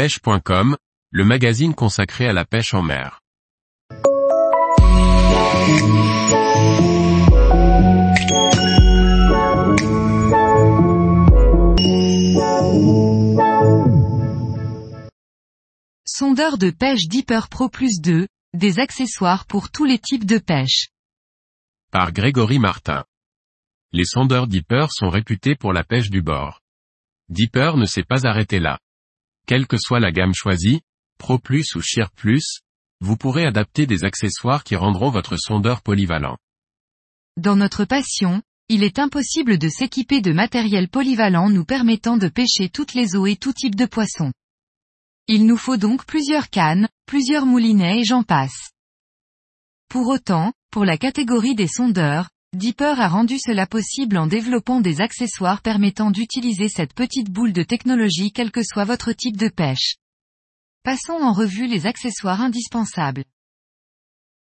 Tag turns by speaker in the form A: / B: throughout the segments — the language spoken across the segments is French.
A: pêche.com, le magazine consacré à la pêche en mer.
B: Sondeur de pêche Deeper Pro Plus 2, des accessoires pour tous les types de pêche.
A: Par Grégory Martin. Les sondeurs Deeper sont réputés pour la pêche du bord. Deeper ne s'est pas arrêté là. Quelle que soit la gamme choisie, Pro Plus ou Shear Plus, vous pourrez adapter des accessoires qui rendront votre sondeur polyvalent.
B: Dans notre passion, il est impossible de s'équiper de matériel polyvalent nous permettant de pêcher toutes les eaux et tout type de poissons. Il nous faut donc plusieurs cannes, plusieurs moulinets et j'en passe. Pour autant, pour la catégorie des sondeurs, Deeper a rendu cela possible en développant des accessoires permettant d'utiliser cette petite boule de technologie quel que soit votre type de pêche. Passons en revue les accessoires indispensables.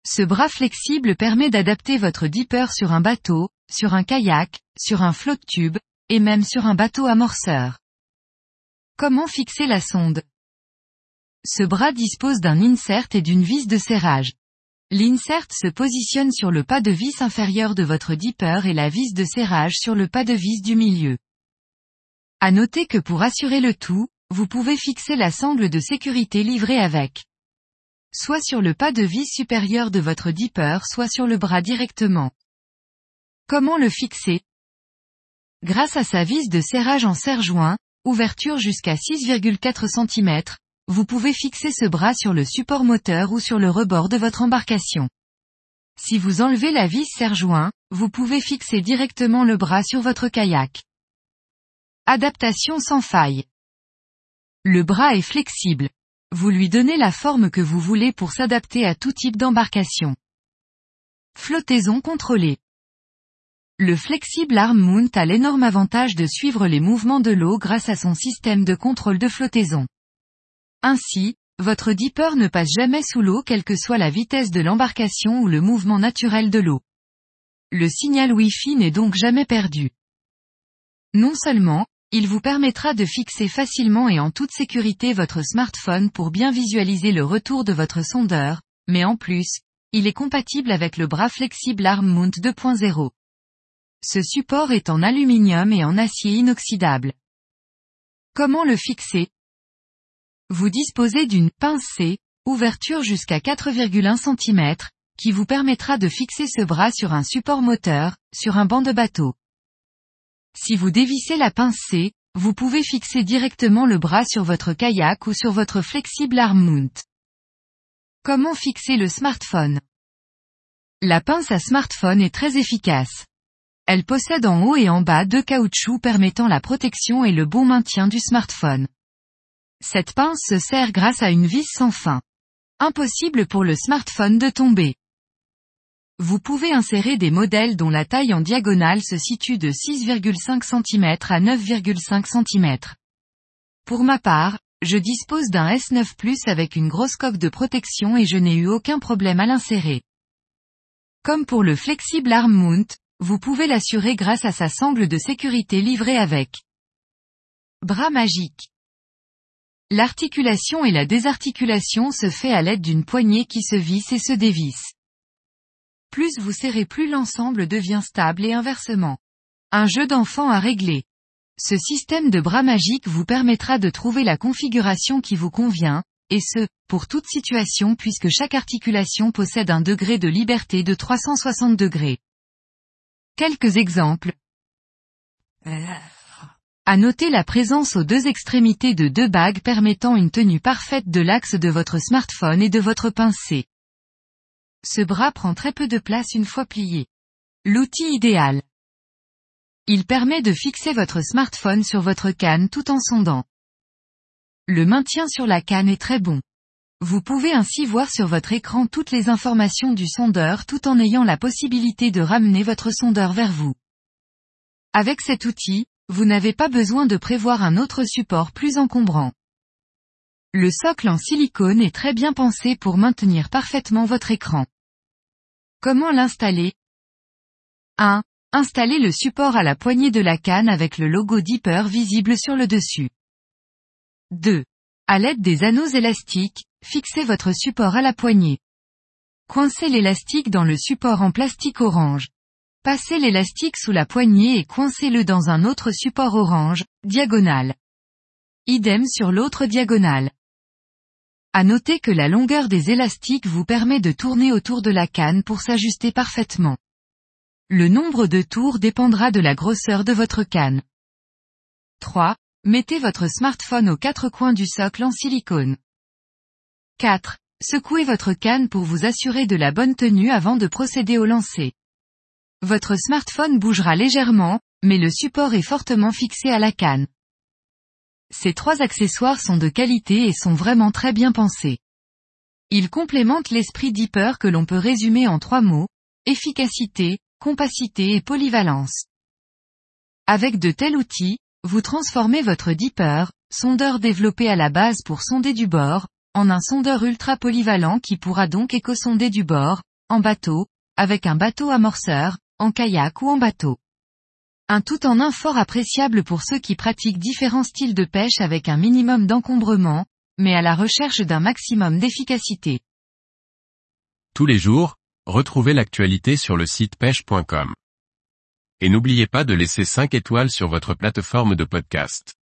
B: Ce bras flexible permet d'adapter votre Deeper sur un bateau, sur un kayak, sur un flotte tube, et même sur un bateau amorceur. Comment fixer la sonde? Ce bras dispose d'un insert et d'une vis de serrage. L'insert se positionne sur le pas de vis inférieur de votre dipper et la vis de serrage sur le pas de vis du milieu. À noter que pour assurer le tout, vous pouvez fixer la sangle de sécurité livrée avec. Soit sur le pas de vis supérieur de votre dipper soit sur le bras directement. Comment le fixer? Grâce à sa vis de serrage en serre-joint, ouverture jusqu'à 6,4 cm, vous pouvez fixer ce bras sur le support moteur ou sur le rebord de votre embarcation. Si vous enlevez la vis serre-joint, vous pouvez fixer directement le bras sur votre kayak. Adaptation sans faille. Le bras est flexible. Vous lui donnez la forme que vous voulez pour s'adapter à tout type d'embarcation. Flottaison contrôlée. Le Flexible Arm Mount a l'énorme avantage de suivre les mouvements de l'eau grâce à son système de contrôle de flottaison. Ainsi, votre dipper ne passe jamais sous l'eau quelle que soit la vitesse de l'embarcation ou le mouvement naturel de l'eau. Le signal Wi-Fi n'est donc jamais perdu. Non seulement, il vous permettra de fixer facilement et en toute sécurité votre smartphone pour bien visualiser le retour de votre sondeur, mais en plus, il est compatible avec le bras flexible Arm Mount 2.0. Ce support est en aluminium et en acier inoxydable. Comment le fixer? Vous disposez d'une pincée, ouverture jusqu'à 4,1 cm, qui vous permettra de fixer ce bras sur un support moteur, sur un banc de bateau. Si vous dévissez la pincée, vous pouvez fixer directement le bras sur votre kayak ou sur votre flexible arm mount. Comment fixer le smartphone? La pince à smartphone est très efficace. Elle possède en haut et en bas deux caoutchoucs permettant la protection et le bon maintien du smartphone. Cette pince se serre grâce à une vis sans fin. Impossible pour le smartphone de tomber. Vous pouvez insérer des modèles dont la taille en diagonale se situe de 6,5 cm à 9,5 cm. Pour ma part, je dispose d'un S9 Plus avec une grosse coque de protection et je n'ai eu aucun problème à l'insérer. Comme pour le Flexible Arm Mount, vous pouvez l'assurer grâce à sa sangle de sécurité livrée avec. Bras magique. L'articulation et la désarticulation se fait à l'aide d'une poignée qui se visse et se dévisse. Plus vous serrez plus l'ensemble devient stable et inversement. Un jeu d'enfant à régler. Ce système de bras magique vous permettra de trouver la configuration qui vous convient, et ce, pour toute situation puisque chaque articulation possède un degré de liberté de 360 degrés. Quelques exemples. À noter la présence aux deux extrémités de deux bagues permettant une tenue parfaite de l'axe de votre smartphone et de votre pincée. Ce bras prend très peu de place une fois plié. L'outil idéal. Il permet de fixer votre smartphone sur votre canne tout en sondant. Le maintien sur la canne est très bon. Vous pouvez ainsi voir sur votre écran toutes les informations du sondeur tout en ayant la possibilité de ramener votre sondeur vers vous. Avec cet outil, vous n'avez pas besoin de prévoir un autre support plus encombrant. Le socle en silicone est très bien pensé pour maintenir parfaitement votre écran. Comment l'installer? 1. Installez le support à la poignée de la canne avec le logo Deeper visible sur le dessus. 2. À l'aide des anneaux élastiques, fixez votre support à la poignée. Coincez l'élastique dans le support en plastique orange. Passez l'élastique sous la poignée et coincez-le dans un autre support orange, diagonal. Idem sur l'autre diagonale. À noter que la longueur des élastiques vous permet de tourner autour de la canne pour s'ajuster parfaitement. Le nombre de tours dépendra de la grosseur de votre canne. 3. Mettez votre smartphone aux quatre coins du socle en silicone. 4. Secouez votre canne pour vous assurer de la bonne tenue avant de procéder au lancer. Votre smartphone bougera légèrement, mais le support est fortement fixé à la canne. Ces trois accessoires sont de qualité et sont vraiment très bien pensés. Ils complémentent l'esprit Deeper que l'on peut résumer en trois mots, efficacité, compacité et polyvalence. Avec de tels outils, vous transformez votre Deeper, sondeur développé à la base pour sonder du bord, en un sondeur ultra polyvalent qui pourra donc éco-sonder du bord, en bateau, avec un bateau amorceur, en kayak ou en bateau. Un tout en un fort appréciable pour ceux qui pratiquent différents styles de pêche avec un minimum d'encombrement, mais à la recherche d'un maximum d'efficacité.
A: Tous les jours, retrouvez l'actualité sur le site pêche.com. Et n'oubliez pas de laisser 5 étoiles sur votre plateforme de podcast.